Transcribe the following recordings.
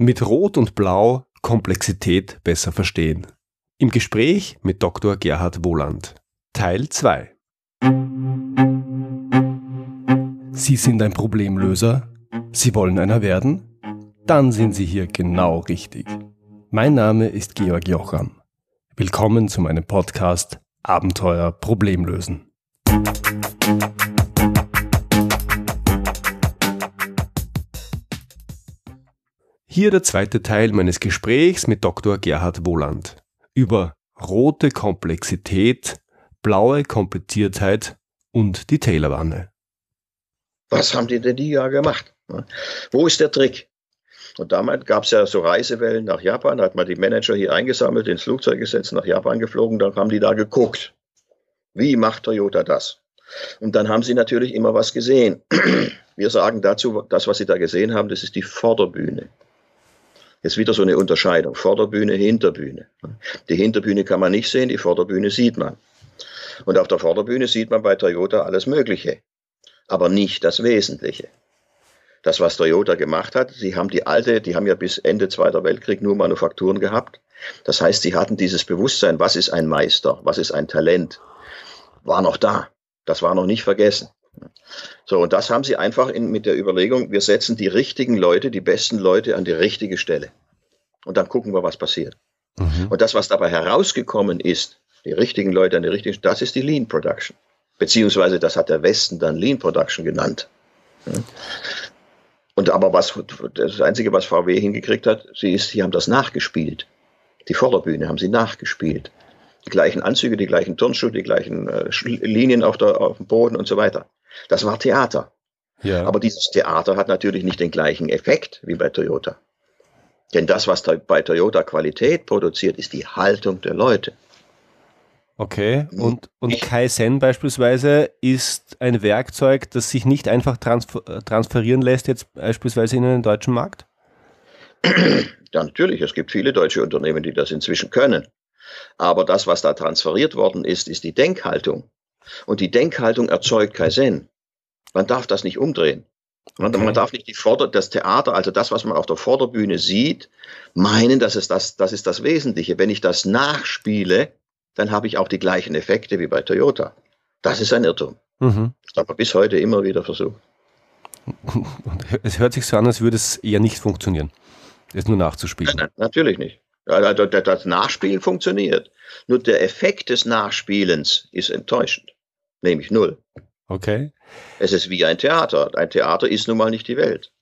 Mit Rot und Blau Komplexität besser verstehen. Im Gespräch mit Dr. Gerhard Wohland. Teil 2. Sie sind ein Problemlöser? Sie wollen einer werden? Dann sind Sie hier genau richtig. Mein Name ist Georg Jocham. Willkommen zu meinem Podcast Abenteuer Problemlösen. Hier der zweite Teil meines Gesprächs mit Dr. Gerhard Wohland über rote Komplexität, blaue Kompliziertheit und die Taylorwanne. Was haben die denn die ja gemacht? Wo ist der Trick? Und damals gab es ja so Reisewellen nach Japan, da hat man die Manager hier eingesammelt, ins Flugzeug gesetzt, nach Japan geflogen, dann haben die da geguckt. Wie macht Toyota das? Und dann haben sie natürlich immer was gesehen. Wir sagen dazu, das, was sie da gesehen haben, das ist die Vorderbühne. Jetzt wieder so eine Unterscheidung. Vorderbühne, Hinterbühne. Die Hinterbühne kann man nicht sehen, die Vorderbühne sieht man. Und auf der Vorderbühne sieht man bei Toyota alles Mögliche, aber nicht das Wesentliche. Das, was Toyota gemacht hat, sie haben die alte, die haben ja bis Ende Zweiter Weltkrieg nur Manufakturen gehabt. Das heißt, sie hatten dieses Bewusstsein, was ist ein Meister, was ist ein Talent, war noch da. Das war noch nicht vergessen. So, und das haben sie einfach in, mit der Überlegung, wir setzen die richtigen Leute, die besten Leute an die richtige Stelle. Und dann gucken wir, was passiert. Mhm. Und das, was dabei herausgekommen ist, die richtigen Leute an die richtigen Stelle, das ist die Lean Production. Beziehungsweise das hat der Westen dann Lean Production genannt. Und aber was, das Einzige, was VW hingekriegt hat, sie ist, sie haben das nachgespielt. Die Vorderbühne haben sie nachgespielt. Die gleichen Anzüge, die gleichen Turnschuhe, die gleichen äh, Linien auf, der, auf dem Boden und so weiter. Das war Theater. Ja. Aber dieses Theater hat natürlich nicht den gleichen Effekt wie bei Toyota. Denn das, was bei Toyota Qualität produziert, ist die Haltung der Leute. Okay, und, und Kaizen beispielsweise ist ein Werkzeug, das sich nicht einfach transfer transferieren lässt, jetzt beispielsweise in den deutschen Markt? Ja, natürlich. Es gibt viele deutsche Unternehmen, die das inzwischen können. Aber das, was da transferiert worden ist, ist die Denkhaltung. Und die Denkhaltung erzeugt Kaizen. Man darf das nicht umdrehen. Man, okay. man darf nicht die Vorder das Theater, also das, was man auf der Vorderbühne sieht, meinen, dass es das, das ist das Wesentliche. Wenn ich das nachspiele, dann habe ich auch die gleichen Effekte wie bei Toyota. Das ist ein Irrtum. Mhm. Das hat man bis heute immer wieder versucht. Es hört sich so an, als würde es eher nicht funktionieren, es nur nachzuspielen. Nein, nein, natürlich nicht. Das Nachspiel funktioniert. Nur der Effekt des Nachspielens ist enttäuschend nämlich null. Okay. Es ist wie ein Theater. Ein Theater ist nun mal nicht die Welt.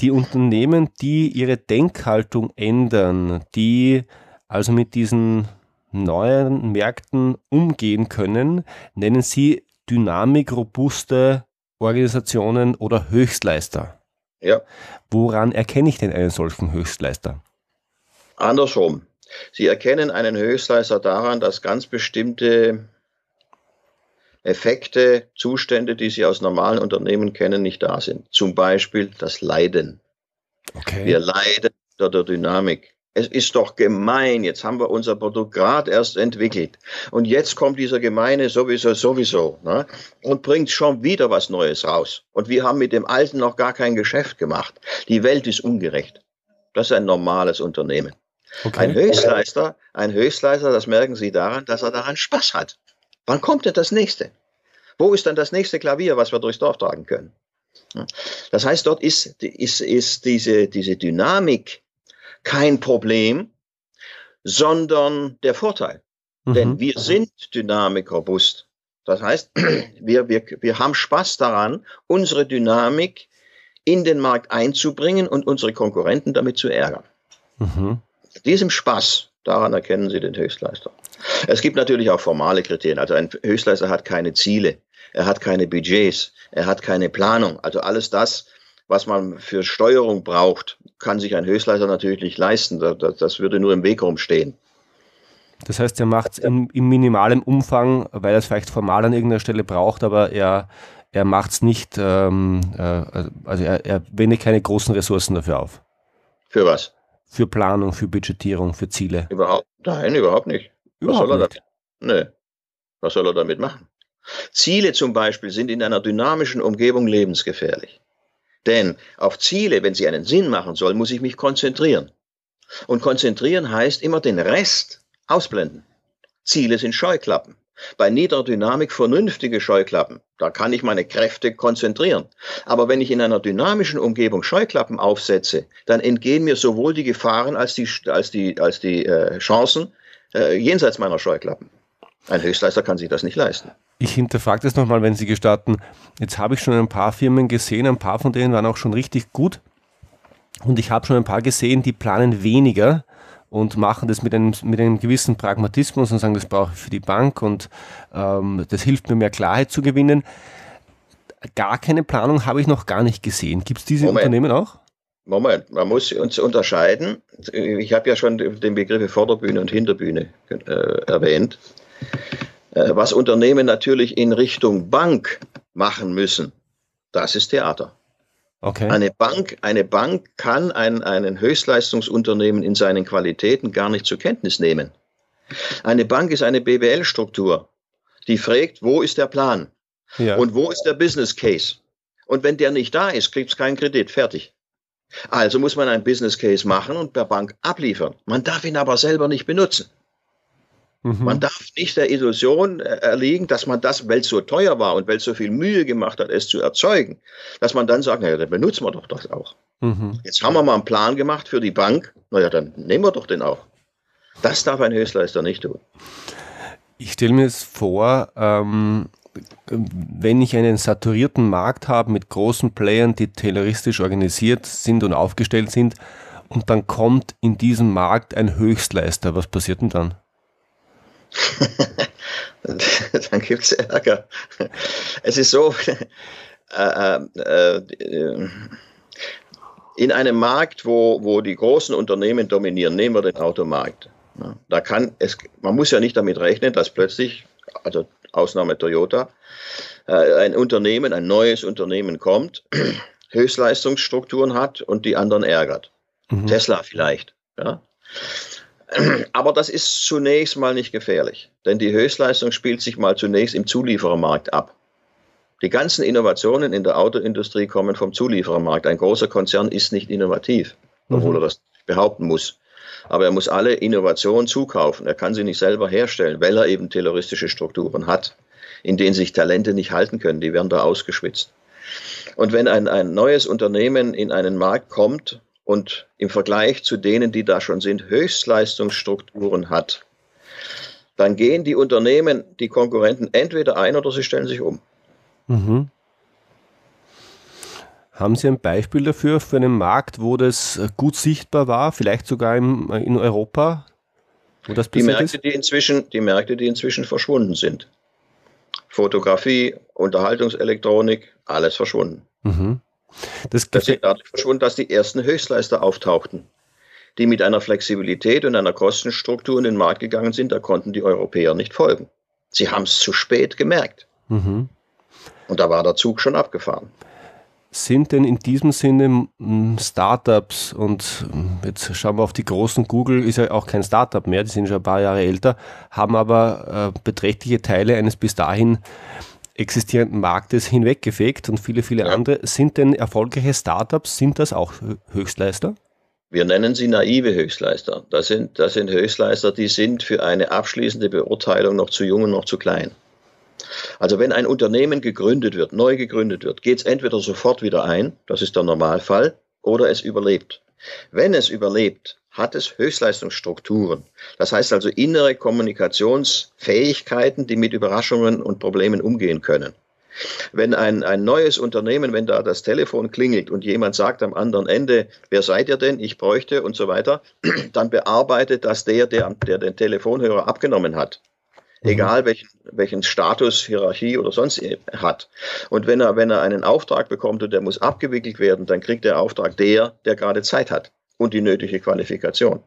Die Unternehmen, die ihre Denkhaltung ändern, die also mit diesen neuen Märkten umgehen können, nennen sie dynamikrobuste Organisationen oder Höchstleister. Ja. Woran erkenne ich denn einen solchen Höchstleister? Andersrum. Sie erkennen einen Höchstleister daran, dass ganz bestimmte Effekte, Zustände, die Sie aus normalen Unternehmen kennen, nicht da sind. Zum Beispiel das Leiden. Okay. Wir leiden unter der Dynamik. Es ist doch gemein. Jetzt haben wir unser Produkt gerade erst entwickelt. Und jetzt kommt dieser gemeine sowieso, sowieso. Ne? Und bringt schon wieder was Neues raus. Und wir haben mit dem Alten noch gar kein Geschäft gemacht. Die Welt ist ungerecht. Das ist ein normales Unternehmen. Okay. Ein Höchstleister, ein Höchstleister, das merken Sie daran, dass er daran Spaß hat. Wann kommt denn das nächste? Wo ist dann das nächste Klavier, was wir durchs Dorf tragen können? Das heißt, dort ist, ist, ist diese, diese Dynamik kein Problem, sondern der Vorteil. Mhm. Denn wir sind dynamikrobust. Das heißt, wir, wir, wir haben Spaß daran, unsere Dynamik in den Markt einzubringen und unsere Konkurrenten damit zu ärgern. Mhm. Diesem Spaß, daran erkennen Sie den Höchstleister. Es gibt natürlich auch formale Kriterien. Also ein Höchstleister hat keine Ziele, er hat keine Budgets, er hat keine Planung. Also alles das, was man für Steuerung braucht, kann sich ein Höchstleister natürlich nicht leisten. Das, würde nur im Weg rumstehen. Das heißt, er macht es im, im minimalen Umfang, weil er es vielleicht formal an irgendeiner Stelle braucht, aber er, er macht es nicht, ähm, äh, also er, er wendet keine großen Ressourcen dafür auf. Für was? Für Planung, für Budgetierung, für Ziele. Überhaupt, nein, überhaupt nicht. Überhaupt was soll er nicht. damit? Nee. Was soll er damit machen? Ziele zum Beispiel sind in einer dynamischen Umgebung lebensgefährlich. Denn auf Ziele, wenn sie einen Sinn machen sollen, muss ich mich konzentrieren. Und konzentrieren heißt immer den Rest ausblenden. Ziele sind Scheuklappen. Bei niederer Dynamik vernünftige Scheuklappen. Da kann ich meine Kräfte konzentrieren. Aber wenn ich in einer dynamischen Umgebung Scheuklappen aufsetze, dann entgehen mir sowohl die Gefahren als die, als die, als die äh, Chancen äh, jenseits meiner Scheuklappen. Ein Höchstleister kann sich das nicht leisten. Ich hinterfrage das nochmal, wenn Sie gestatten. Jetzt habe ich schon ein paar Firmen gesehen, ein paar von denen waren auch schon richtig gut. Und ich habe schon ein paar gesehen, die planen weniger und machen das mit einem, mit einem gewissen Pragmatismus und sagen, das brauche ich für die Bank und ähm, das hilft mir mehr Klarheit zu gewinnen. Gar keine Planung habe ich noch gar nicht gesehen. Gibt es diese Moment. Unternehmen auch? Moment, man muss uns unterscheiden. Ich habe ja schon den Begriff Vorderbühne und Hinterbühne äh, erwähnt. Äh, was Unternehmen natürlich in Richtung Bank machen müssen, das ist Theater. Okay. Eine Bank, eine Bank kann ein, einen Höchstleistungsunternehmen in seinen Qualitäten gar nicht zur Kenntnis nehmen. Eine Bank ist eine BWL-Struktur, die fragt, wo ist der Plan? Ja. Und wo ist der Business Case? Und wenn der nicht da ist, kriegt es keinen Kredit. Fertig. Also muss man einen Business Case machen und per Bank abliefern. Man darf ihn aber selber nicht benutzen. Mhm. Man darf nicht der Illusion äh, erliegen, dass man das, weil es so teuer war und weil es so viel Mühe gemacht hat, es zu erzeugen, dass man dann sagt, naja, dann benutzen wir doch das auch. Mhm. Jetzt haben wir mal einen Plan gemacht für die Bank, naja, dann nehmen wir doch den auch. Das darf ein Höchstleister nicht tun. Ich stelle mir es vor, ähm, wenn ich einen saturierten Markt habe mit großen Playern, die tayloristisch organisiert sind und aufgestellt sind, und dann kommt in diesem Markt ein Höchstleister, was passiert denn dann? dann gibt es Ärger. Es ist so, äh, äh, äh, in einem Markt, wo, wo die großen Unternehmen dominieren, nehmen wir den Automarkt. Ja, da kann es, man muss ja nicht damit rechnen, dass plötzlich, also Ausnahme Toyota, äh, ein Unternehmen, ein neues Unternehmen kommt, Höchstleistungsstrukturen hat und die anderen ärgert. Mhm. Tesla vielleicht. Ja? Aber das ist zunächst mal nicht gefährlich, denn die Höchstleistung spielt sich mal zunächst im Zulieferermarkt ab. Die ganzen Innovationen in der Autoindustrie kommen vom Zulieferermarkt. Ein großer Konzern ist nicht innovativ, obwohl mhm. er das behaupten muss. Aber er muss alle Innovationen zukaufen. Er kann sie nicht selber herstellen, weil er eben terroristische Strukturen hat, in denen sich Talente nicht halten können. Die werden da ausgeschwitzt. Und wenn ein, ein neues Unternehmen in einen Markt kommt und im Vergleich zu denen, die da schon sind, Höchstleistungsstrukturen hat, dann gehen die Unternehmen, die Konkurrenten entweder ein oder sie stellen sich um. Mhm. Haben Sie ein Beispiel dafür, für einen Markt, wo das gut sichtbar war, vielleicht sogar im, in Europa? Wo das die, Märkte, ist? die, inzwischen, die Märkte, die inzwischen verschwunden sind. Fotografie, Unterhaltungselektronik, alles verschwunden. Mhm. Das, das ist dadurch verschwunden, dass die ersten Höchstleister auftauchten, die mit einer Flexibilität und einer Kostenstruktur in den Markt gegangen sind, da konnten die Europäer nicht folgen. Sie haben es zu spät gemerkt. Mhm. Und da war der Zug schon abgefahren. Sind denn in diesem Sinne Startups und jetzt schauen wir auf die großen, Google ist ja auch kein Startup mehr, die sind schon ein paar Jahre älter, haben aber äh, beträchtliche Teile eines bis dahin existierenden Marktes hinweggefegt und viele, viele ja. andere. Sind denn erfolgreiche Startups, sind das auch Höchstleister? Wir nennen sie naive Höchstleister. Das sind, das sind Höchstleister, die sind für eine abschließende Beurteilung noch zu jung und noch zu klein. Also wenn ein Unternehmen gegründet wird, neu gegründet wird, geht es entweder sofort wieder ein, das ist der Normalfall, oder es überlebt. Wenn es überlebt, hat es Höchstleistungsstrukturen. Das heißt also innere Kommunikationsfähigkeiten, die mit Überraschungen und Problemen umgehen können. Wenn ein, ein neues Unternehmen, wenn da das Telefon klingelt und jemand sagt am anderen Ende, wer seid ihr denn, ich bräuchte und so weiter, dann bearbeitet das der, der, der den Telefonhörer abgenommen hat. Mhm. Egal welchen, welchen Status, Hierarchie oder sonst hat. Und wenn er, wenn er einen Auftrag bekommt und der muss abgewickelt werden, dann kriegt der Auftrag der, der gerade Zeit hat und die nötige Qualifikation.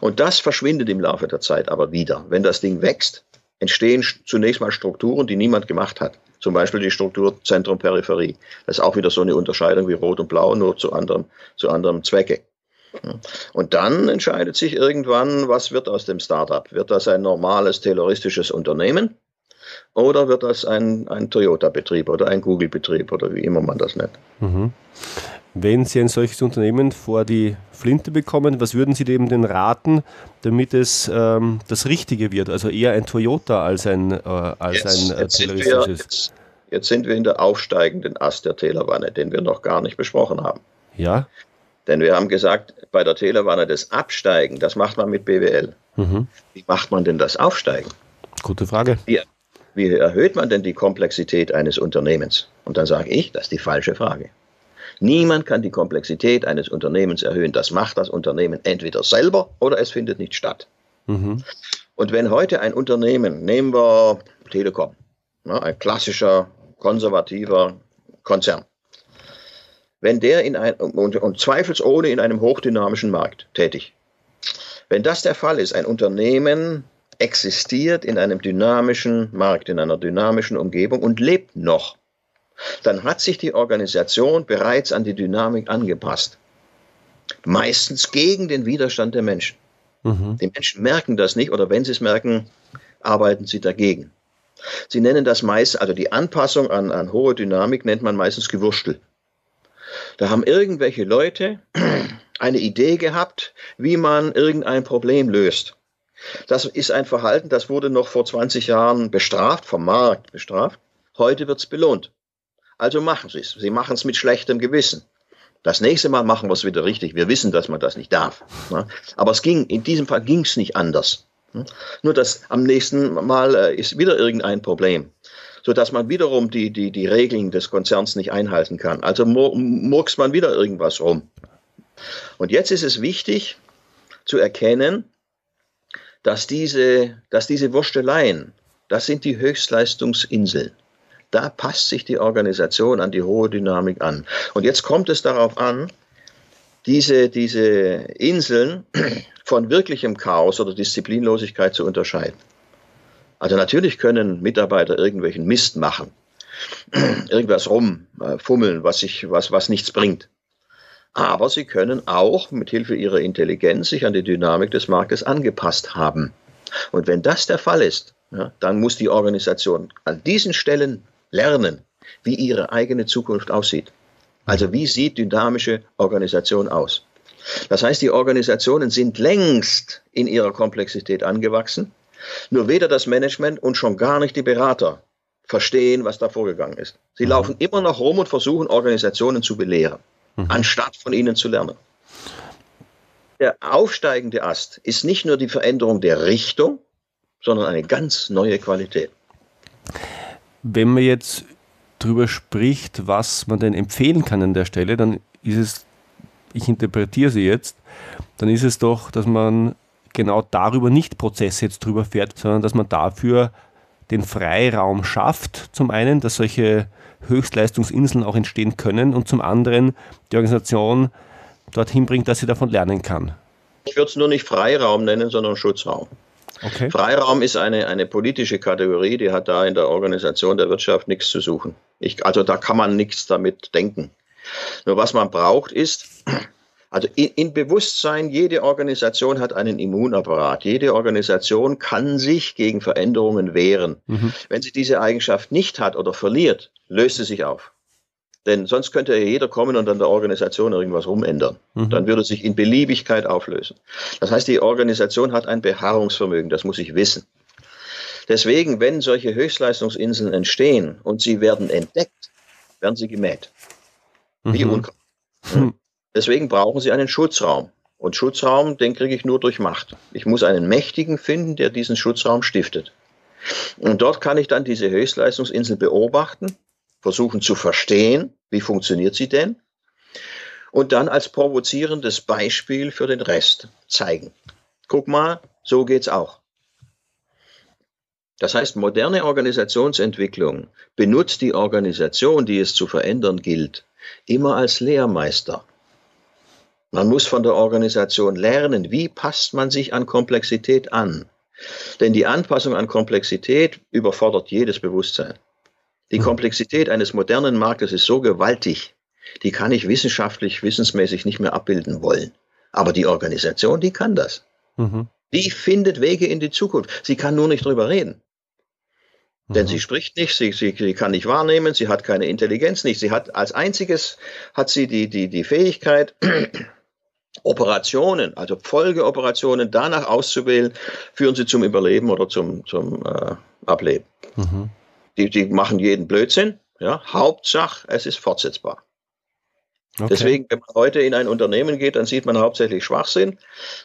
Und das verschwindet im Laufe der Zeit aber wieder. Wenn das Ding wächst, entstehen zunächst mal Strukturen, die niemand gemacht hat. Zum Beispiel die Struktur Zentrum-Peripherie. Das ist auch wieder so eine Unterscheidung wie Rot und Blau, nur zu anderem, zu anderem Zwecke. Und dann entscheidet sich irgendwann, was wird aus dem Startup? Wird das ein normales terroristisches Unternehmen? Oder wird das ein, ein Toyota-Betrieb oder ein Google-Betrieb oder wie immer man das nennt. Mhm. Wenn Sie ein solches Unternehmen vor die Flinte bekommen, was würden Sie dem denn raten, damit es ähm, das Richtige wird? Also eher ein Toyota als ein, äh, als jetzt, ein äh, jetzt, sind wir, jetzt, jetzt sind wir in der aufsteigenden Ast der Tälerwanne, den wir noch gar nicht besprochen haben. Ja. Denn wir haben gesagt, bei der Tälerwanne das Absteigen, das macht man mit BWL. Mhm. Wie macht man denn das Aufsteigen? Gute Frage. Wie, wie erhöht man denn die Komplexität eines Unternehmens? Und dann sage ich, das ist die falsche Frage. Niemand kann die Komplexität eines Unternehmens erhöhen. Das macht das Unternehmen entweder selber oder es findet nicht statt. Mhm. Und wenn heute ein Unternehmen, nehmen wir Telekom, ne, ein klassischer konservativer Konzern, wenn der in ein, und, und zweifelsohne in einem hochdynamischen Markt tätig, wenn das der Fall ist, ein Unternehmen existiert in einem dynamischen Markt, in einer dynamischen Umgebung und lebt noch, dann hat sich die Organisation bereits an die Dynamik angepasst. Meistens gegen den Widerstand der Menschen. Mhm. Die Menschen merken das nicht oder wenn sie es merken, arbeiten sie dagegen. Sie nennen das meist, also die Anpassung an, an hohe Dynamik nennt man meistens Gewurstel. Da haben irgendwelche Leute eine Idee gehabt, wie man irgendein Problem löst. Das ist ein Verhalten, das wurde noch vor 20 Jahren bestraft, vom Markt bestraft. Heute wird es belohnt. Also machen Sie es. Sie machen es mit schlechtem Gewissen. Das nächste Mal machen wir es wieder richtig. Wir wissen, dass man das nicht darf. Ne? Aber es ging, in diesem Fall ging es nicht anders. Ne? Nur dass am nächsten Mal äh, ist wieder irgendein Problem, sodass man wiederum die, die, die Regeln des Konzerns nicht einhalten kann. Also mur murkst man wieder irgendwas rum. Und jetzt ist es wichtig zu erkennen, dass diese, dass diese Wursteleien, das sind die Höchstleistungsinseln. Da passt sich die Organisation an die hohe Dynamik an. Und jetzt kommt es darauf an, diese, diese Inseln von wirklichem Chaos oder Disziplinlosigkeit zu unterscheiden. Also natürlich können Mitarbeiter irgendwelchen Mist machen, irgendwas rumfummeln, was, sich, was, was nichts bringt. Aber sie können auch mit Hilfe ihrer Intelligenz sich an die Dynamik des Marktes angepasst haben. Und wenn das der Fall ist, ja, dann muss die Organisation an diesen Stellen lernen, wie ihre eigene Zukunft aussieht. Also wie sieht dynamische Organisation aus? Das heißt, die Organisationen sind längst in ihrer Komplexität angewachsen. Nur weder das Management und schon gar nicht die Berater verstehen, was da vorgegangen ist. Sie mhm. laufen immer noch rum und versuchen, Organisationen zu belehren, mhm. anstatt von ihnen zu lernen. Der aufsteigende Ast ist nicht nur die Veränderung der Richtung, sondern eine ganz neue Qualität. Wenn man jetzt darüber spricht, was man denn empfehlen kann an der Stelle, dann ist es, ich interpretiere sie jetzt, dann ist es doch, dass man genau darüber nicht Prozesse jetzt drüber fährt, sondern dass man dafür den Freiraum schafft, zum einen, dass solche Höchstleistungsinseln auch entstehen können und zum anderen die Organisation dorthin bringt, dass sie davon lernen kann. Ich würde es nur nicht Freiraum nennen, sondern Schutzraum. Okay. Freiraum ist eine, eine politische Kategorie, die hat da in der Organisation der Wirtschaft nichts zu suchen. Ich, also da kann man nichts damit denken. Nur was man braucht ist, also in, in, Bewusstsein, jede Organisation hat einen Immunapparat. Jede Organisation kann sich gegen Veränderungen wehren. Mhm. Wenn sie diese Eigenschaft nicht hat oder verliert, löst sie sich auf. Denn sonst könnte ja jeder kommen und an der Organisation irgendwas rumändern. Mhm. Dann würde sich in Beliebigkeit auflösen. Das heißt, die Organisation hat ein Beharrungsvermögen, das muss ich wissen. Deswegen, wenn solche Höchstleistungsinseln entstehen und sie werden entdeckt, werden sie gemäht. Wie mhm. Unkraut. Mhm. Deswegen brauchen sie einen Schutzraum. Und Schutzraum, den kriege ich nur durch Macht. Ich muss einen Mächtigen finden, der diesen Schutzraum stiftet. Und dort kann ich dann diese Höchstleistungsinsel beobachten versuchen zu verstehen, wie funktioniert sie denn, und dann als provozierendes Beispiel für den Rest zeigen. Guck mal, so geht's auch. Das heißt, moderne Organisationsentwicklung benutzt die Organisation, die es zu verändern gilt, immer als Lehrmeister. Man muss von der Organisation lernen, wie passt man sich an Komplexität an. Denn die Anpassung an Komplexität überfordert jedes Bewusstsein. Die hm. Komplexität eines modernen Marktes ist so gewaltig, die kann ich wissenschaftlich, wissensmäßig nicht mehr abbilden wollen. Aber die Organisation, die kann das. Mhm. Die findet Wege in die Zukunft. Sie kann nur nicht drüber reden. Denn mhm. sie spricht nicht, sie, sie, sie kann nicht wahrnehmen, sie hat keine Intelligenz nicht. Sie hat als einziges hat sie die, die, die Fähigkeit, Operationen, also Folgeoperationen danach auszuwählen, führen sie zum Überleben oder zum, zum äh, Ableben. Mhm. Die, die machen jeden Blödsinn. Ja, Hauptsache, es ist fortsetzbar. Okay. Deswegen, wenn man heute in ein Unternehmen geht, dann sieht man hauptsächlich Schwachsinn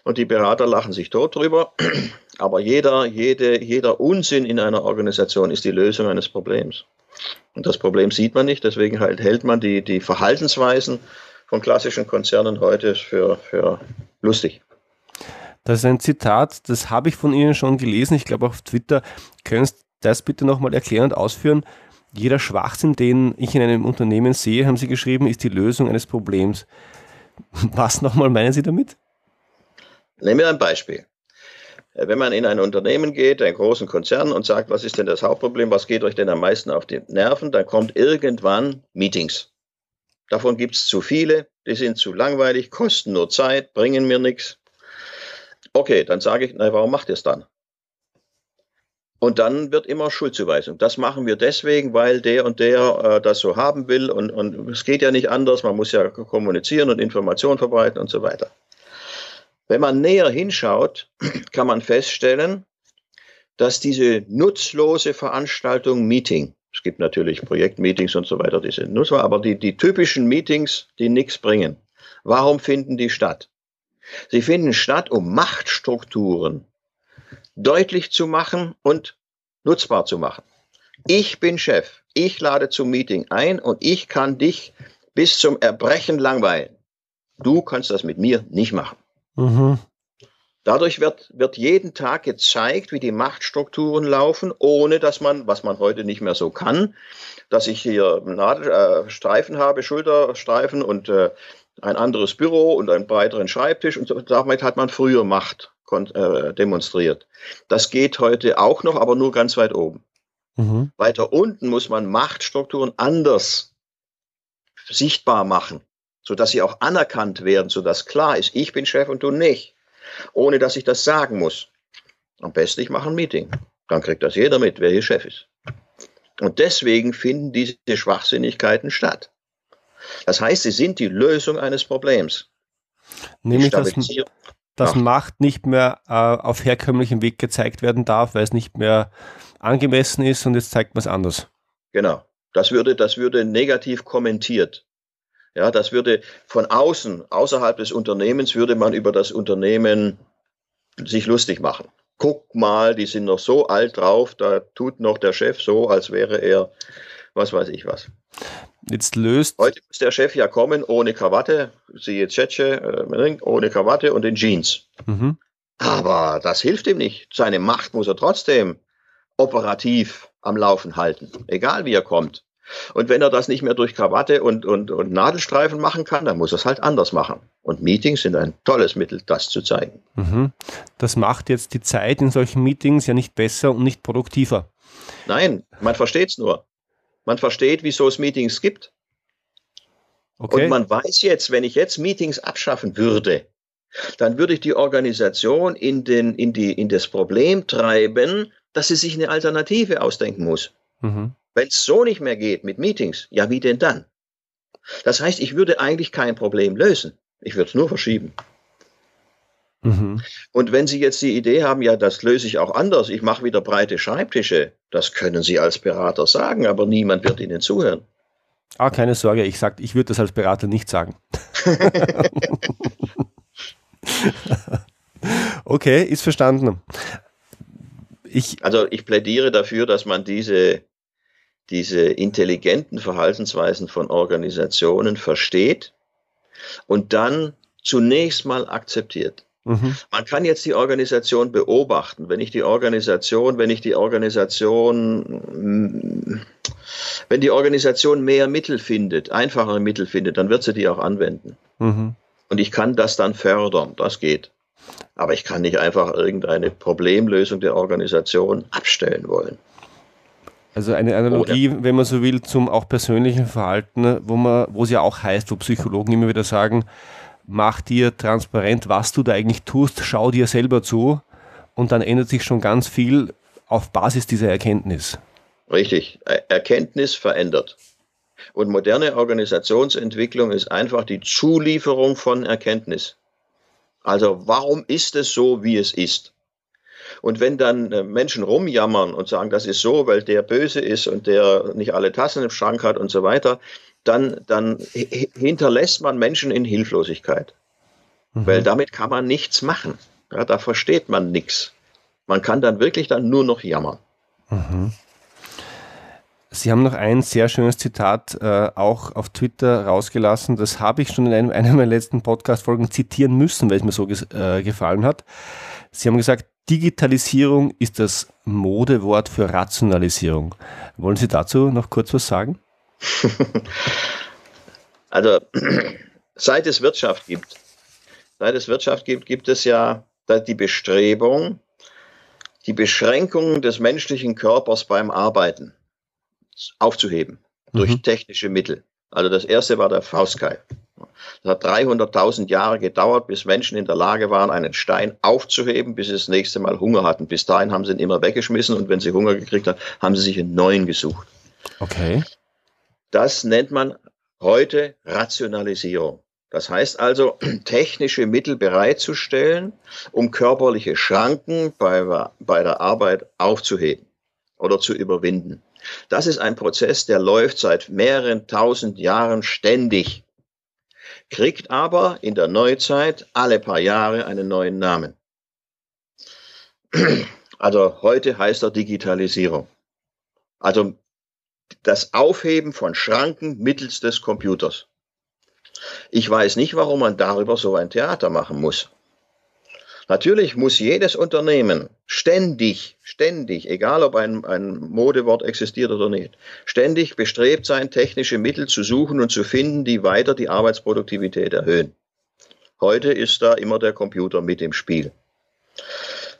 und die Berater lachen sich tot drüber. Aber jeder, jede, jeder Unsinn in einer Organisation ist die Lösung eines Problems. Und das Problem sieht man nicht, deswegen halt hält man die, die Verhaltensweisen von klassischen Konzernen heute für, für lustig. Das ist ein Zitat, das habe ich von Ihnen schon gelesen, ich glaube auf Twitter. Können Sie das bitte nochmal erklären und ausführen? Jeder Schwachsinn, den ich in einem Unternehmen sehe, haben Sie geschrieben, ist die Lösung eines Problems. Was nochmal meinen Sie damit? Nehmen wir ein Beispiel. Wenn man in ein Unternehmen geht, einen großen Konzern und sagt, was ist denn das Hauptproblem, was geht euch denn am meisten auf die Nerven, dann kommt irgendwann Meetings. Davon gibt es zu viele, die sind zu langweilig, kosten nur Zeit, bringen mir nichts. Okay, dann sage ich, na, warum macht ihr es dann? Und dann wird immer Schuldzuweisung. Das machen wir deswegen, weil der und der äh, das so haben will und, und es geht ja nicht anders. Man muss ja kommunizieren und Informationen verbreiten und so weiter. Wenn man näher hinschaut, kann man feststellen, dass diese nutzlose Veranstaltung Meeting, es gibt natürlich Projektmeetings und so weiter, die sind nutzbar, aber die, die typischen Meetings, die nichts bringen, warum finden die statt? Sie finden statt, um Machtstrukturen deutlich zu machen und nutzbar zu machen. Ich bin Chef. Ich lade zum Meeting ein und ich kann dich bis zum Erbrechen langweilen. Du kannst das mit mir nicht machen. Mhm. Dadurch wird, wird jeden Tag gezeigt, wie die Machtstrukturen laufen, ohne dass man, was man heute nicht mehr so kann, dass ich hier Nadelstreifen äh, habe, Schulterstreifen und äh, ein anderes Büro und einen breiteren Schreibtisch und so, damit hat man früher Macht äh, demonstriert. Das geht heute auch noch, aber nur ganz weit oben. Mhm. Weiter unten muss man Machtstrukturen anders sichtbar machen, sodass sie auch anerkannt werden, sodass klar ist, ich bin Chef und du nicht, ohne dass ich das sagen muss. Am besten ich mache ein Meeting. Dann kriegt das jeder mit, wer hier Chef ist. Und deswegen finden diese Schwachsinnigkeiten statt. Das heißt, sie sind die Lösung eines Problems. Nämlich das, dass ja. Macht nicht mehr äh, auf herkömmlichem Weg gezeigt werden darf, weil es nicht mehr angemessen ist und jetzt zeigt man es anders. Genau. Das würde, das würde negativ kommentiert. Ja, das würde von außen, außerhalb des Unternehmens, würde man über das Unternehmen sich lustig machen. Guck mal, die sind noch so alt drauf, da tut noch der Chef so, als wäre er, was weiß ich was. Jetzt löst. Heute muss der Chef ja kommen ohne Krawatte, siehe Tschetsche, äh, ohne Krawatte und in Jeans. Mhm. Aber das hilft ihm nicht. Seine Macht muss er trotzdem operativ am Laufen halten, egal wie er kommt. Und wenn er das nicht mehr durch Krawatte und, und, und Nadelstreifen machen kann, dann muss er es halt anders machen. Und Meetings sind ein tolles Mittel, das zu zeigen. Mhm. Das macht jetzt die Zeit in solchen Meetings ja nicht besser und nicht produktiver. Nein, man versteht es nur. Man versteht, wieso es Meetings gibt. Okay. Und man weiß jetzt, wenn ich jetzt Meetings abschaffen würde, dann würde ich die Organisation in, den, in, die, in das Problem treiben, dass sie sich eine Alternative ausdenken muss. Mhm. Wenn es so nicht mehr geht mit Meetings, ja, wie denn dann? Das heißt, ich würde eigentlich kein Problem lösen. Ich würde es nur verschieben. Mhm. Und wenn Sie jetzt die Idee haben, ja, das löse ich auch anders, ich mache wieder breite Schreibtische, das können Sie als Berater sagen, aber niemand wird Ihnen zuhören. Ah, keine Sorge, ich sag, ich würde das als Berater nicht sagen. okay, ist verstanden. Ich also ich plädiere dafür, dass man diese, diese intelligenten Verhaltensweisen von Organisationen versteht und dann zunächst mal akzeptiert. Mhm. Man kann jetzt die Organisation beobachten. Wenn ich die Organisation, wenn ich die Organisation, wenn die Organisation mehr Mittel findet, einfachere Mittel findet, dann wird sie die auch anwenden. Mhm. Und ich kann das dann fördern. Das geht. Aber ich kann nicht einfach irgendeine Problemlösung der Organisation abstellen wollen. Also eine Analogie, Oder? wenn man so will, zum auch persönlichen Verhalten, wo man, wo es ja auch heißt, wo Psychologen immer wieder sagen, mach dir transparent, was du da eigentlich tust, schau dir selber zu und dann ändert sich schon ganz viel auf Basis dieser Erkenntnis. Richtig. Erkenntnis verändert. Und moderne Organisationsentwicklung ist einfach die Zulieferung von Erkenntnis. Also warum ist es so, wie es ist? Und wenn dann äh, Menschen rumjammern und sagen, das ist so, weil der böse ist und der nicht alle Tassen im Schrank hat und so weiter, dann, dann hinterlässt man Menschen in Hilflosigkeit. Mhm. Weil damit kann man nichts machen. Ja, da versteht man nichts. Man kann dann wirklich dann nur noch jammern. Mhm. Sie haben noch ein sehr schönes Zitat äh, auch auf Twitter rausgelassen. Das habe ich schon in einem, einer meiner letzten Podcast-Folgen zitieren müssen, weil es mir so äh, gefallen hat. Sie haben gesagt, Digitalisierung ist das Modewort für Rationalisierung. Wollen Sie dazu noch kurz was sagen? also, seit es Wirtschaft gibt, seit es Wirtschaft gibt, gibt es ja die Bestrebung, die Beschränkungen des menschlichen Körpers beim Arbeiten aufzuheben durch mhm. technische Mittel. Also das erste war der Faustkeil. Das hat 300.000 Jahre gedauert, bis Menschen in der Lage waren, einen Stein aufzuheben, bis sie das nächste Mal Hunger hatten. Bis dahin haben sie ihn immer weggeschmissen und wenn sie Hunger gekriegt haben, haben sie sich einen neuen gesucht. Okay. Das nennt man heute Rationalisierung. Das heißt also, technische Mittel bereitzustellen, um körperliche Schranken bei, bei der Arbeit aufzuheben oder zu überwinden. Das ist ein Prozess, der läuft seit mehreren tausend Jahren ständig, kriegt aber in der Neuzeit alle paar Jahre einen neuen Namen. Also heute heißt er Digitalisierung. Also das Aufheben von Schranken mittels des Computers. Ich weiß nicht, warum man darüber so ein Theater machen muss. Natürlich muss jedes Unternehmen ständig, ständig, egal ob ein, ein Modewort existiert oder nicht, ständig bestrebt sein, technische Mittel zu suchen und zu finden, die weiter die Arbeitsproduktivität erhöhen. Heute ist da immer der Computer mit im Spiel.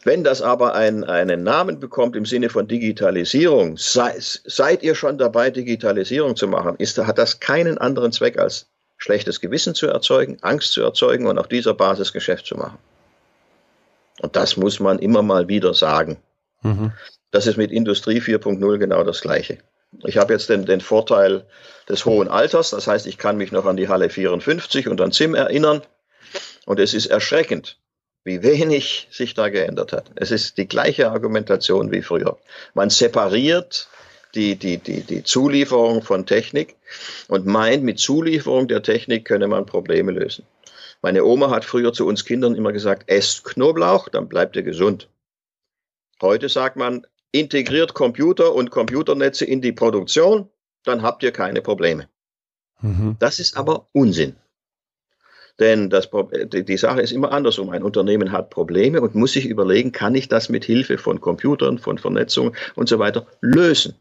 Wenn das aber ein, einen Namen bekommt im Sinne von Digitalisierung, sei, seid ihr schon dabei, Digitalisierung zu machen, ist, hat das keinen anderen Zweck als schlechtes Gewissen zu erzeugen, Angst zu erzeugen und auf dieser Basis Geschäft zu machen. Und das muss man immer mal wieder sagen. Mhm. Das ist mit Industrie 4.0 genau das Gleiche. Ich habe jetzt den, den Vorteil des hohen Alters, das heißt, ich kann mich noch an die Halle 54 und an ZIM erinnern. Und es ist erschreckend, wie wenig sich da geändert hat. Es ist die gleiche Argumentation wie früher. Man separiert die, die, die, die Zulieferung von Technik und meint, mit Zulieferung der Technik könne man Probleme lösen. Meine Oma hat früher zu uns Kindern immer gesagt, esst Knoblauch, dann bleibt ihr gesund. Heute sagt man, integriert Computer und Computernetze in die Produktion, dann habt ihr keine Probleme. Mhm. Das ist aber Unsinn. Denn das, die Sache ist immer andersrum. Ein Unternehmen hat Probleme und muss sich überlegen, kann ich das mit Hilfe von Computern, von Vernetzung und so weiter lösen.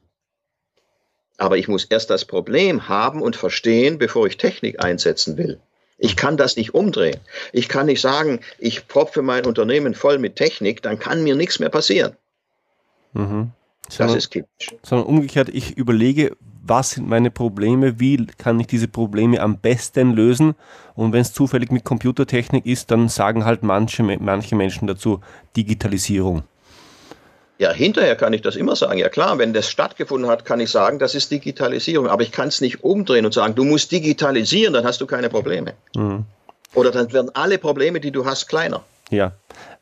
Aber ich muss erst das Problem haben und verstehen, bevor ich Technik einsetzen will. Ich kann das nicht umdrehen. Ich kann nicht sagen, ich propfe mein Unternehmen voll mit Technik, dann kann mir nichts mehr passieren. Mhm. Sondern, das ist kritisch. Sondern umgekehrt, ich überlege, was sind meine Probleme, wie kann ich diese Probleme am besten lösen. Und wenn es zufällig mit Computertechnik ist, dann sagen halt manche, manche Menschen dazu Digitalisierung. Ja, hinterher kann ich das immer sagen. Ja klar, wenn das stattgefunden hat, kann ich sagen, das ist Digitalisierung. Aber ich kann es nicht umdrehen und sagen, du musst digitalisieren, dann hast du keine Probleme. Mhm. Oder dann werden alle Probleme, die du hast, kleiner. Ja.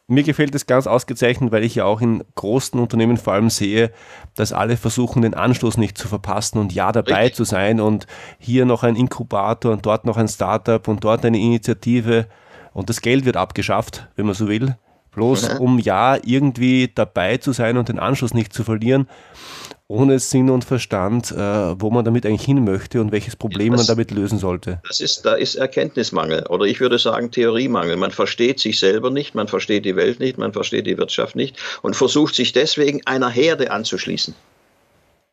Mir gefällt es ganz ausgezeichnet, weil ich ja auch in großen Unternehmen vor allem sehe, dass alle versuchen, den Anschluss nicht zu verpassen und ja dabei Richtig. zu sein und hier noch ein Inkubator und dort noch ein Startup und dort eine Initiative und das Geld wird abgeschafft, wenn man so will bloß mhm. um ja irgendwie dabei zu sein und den Anschluss nicht zu verlieren, ohne Sinn und Verstand, äh, wo man damit eigentlich hin möchte und welches Problem das, man damit lösen sollte. Das ist, da ist Erkenntnismangel oder ich würde sagen Theoriemangel. Man versteht sich selber nicht, man versteht die Welt nicht, man versteht die Wirtschaft nicht und versucht sich deswegen einer Herde anzuschließen.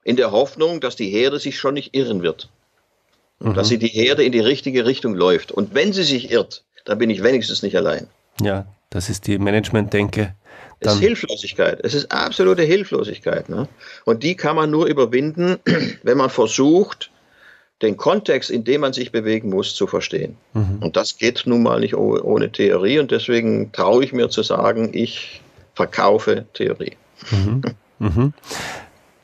In der Hoffnung, dass die Herde sich schon nicht irren wird. Mhm. Dass sie die Herde in die richtige Richtung läuft. Und wenn sie sich irrt, dann bin ich wenigstens nicht allein. Ja, das ist die Management-Denke. Es ist Hilflosigkeit. Es ist absolute Hilflosigkeit. Ne? Und die kann man nur überwinden, wenn man versucht, den Kontext, in dem man sich bewegen muss, zu verstehen. Mhm. Und das geht nun mal nicht ohne Theorie. Und deswegen traue ich mir zu sagen, ich verkaufe Theorie. Mhm. Mhm.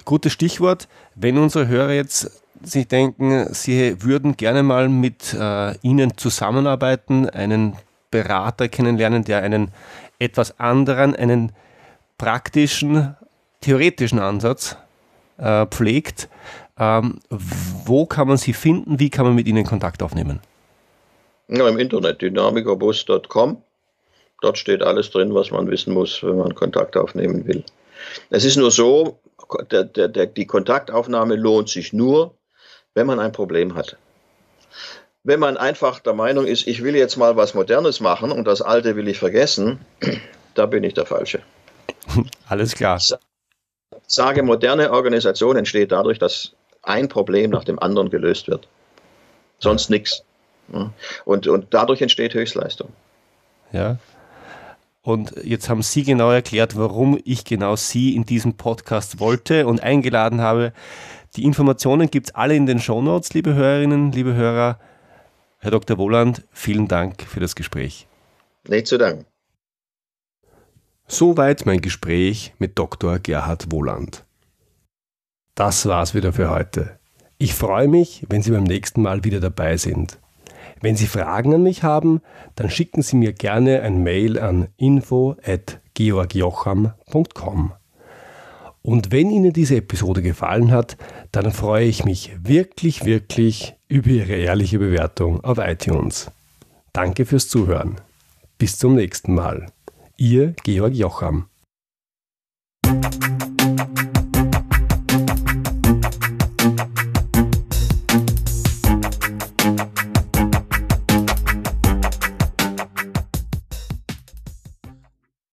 Gutes Stichwort. Wenn unsere Hörer jetzt sich denken, sie würden gerne mal mit äh, Ihnen zusammenarbeiten, einen Berater kennenlernen, der einen etwas anderen, einen praktischen, theoretischen Ansatz äh, pflegt. Ähm, wo kann man Sie finden? Wie kann man mit Ihnen Kontakt aufnehmen? Ja, Im Internet, dynamicobus.com. Dort steht alles drin, was man wissen muss, wenn man Kontakt aufnehmen will. Es ist nur so, der, der, der, die Kontaktaufnahme lohnt sich nur, wenn man ein Problem hat. Wenn man einfach der Meinung ist, ich will jetzt mal was Modernes machen und das Alte will ich vergessen, da bin ich der Falsche. Alles klar. Ich sage, moderne Organisation entsteht dadurch, dass ein Problem nach dem anderen gelöst wird. Sonst nichts. Und, und dadurch entsteht Höchstleistung. Ja. Und jetzt haben Sie genau erklärt, warum ich genau Sie in diesem Podcast wollte und eingeladen habe. Die Informationen gibt es alle in den Shownotes, liebe Hörerinnen, liebe Hörer. Herr Dr. Wohland, vielen Dank für das Gespräch. Nicht zu danken. Soweit mein Gespräch mit Dr. Gerhard Wohland. Das war's wieder für heute. Ich freue mich, wenn Sie beim nächsten Mal wieder dabei sind. Wenn Sie Fragen an mich haben, dann schicken Sie mir gerne ein Mail an info@georgjocham.com. Und wenn Ihnen diese Episode gefallen hat, dann freue ich mich wirklich, wirklich über Ihre ehrliche Bewertung auf iTunes. Danke fürs Zuhören. Bis zum nächsten Mal. Ihr Georg Jocham.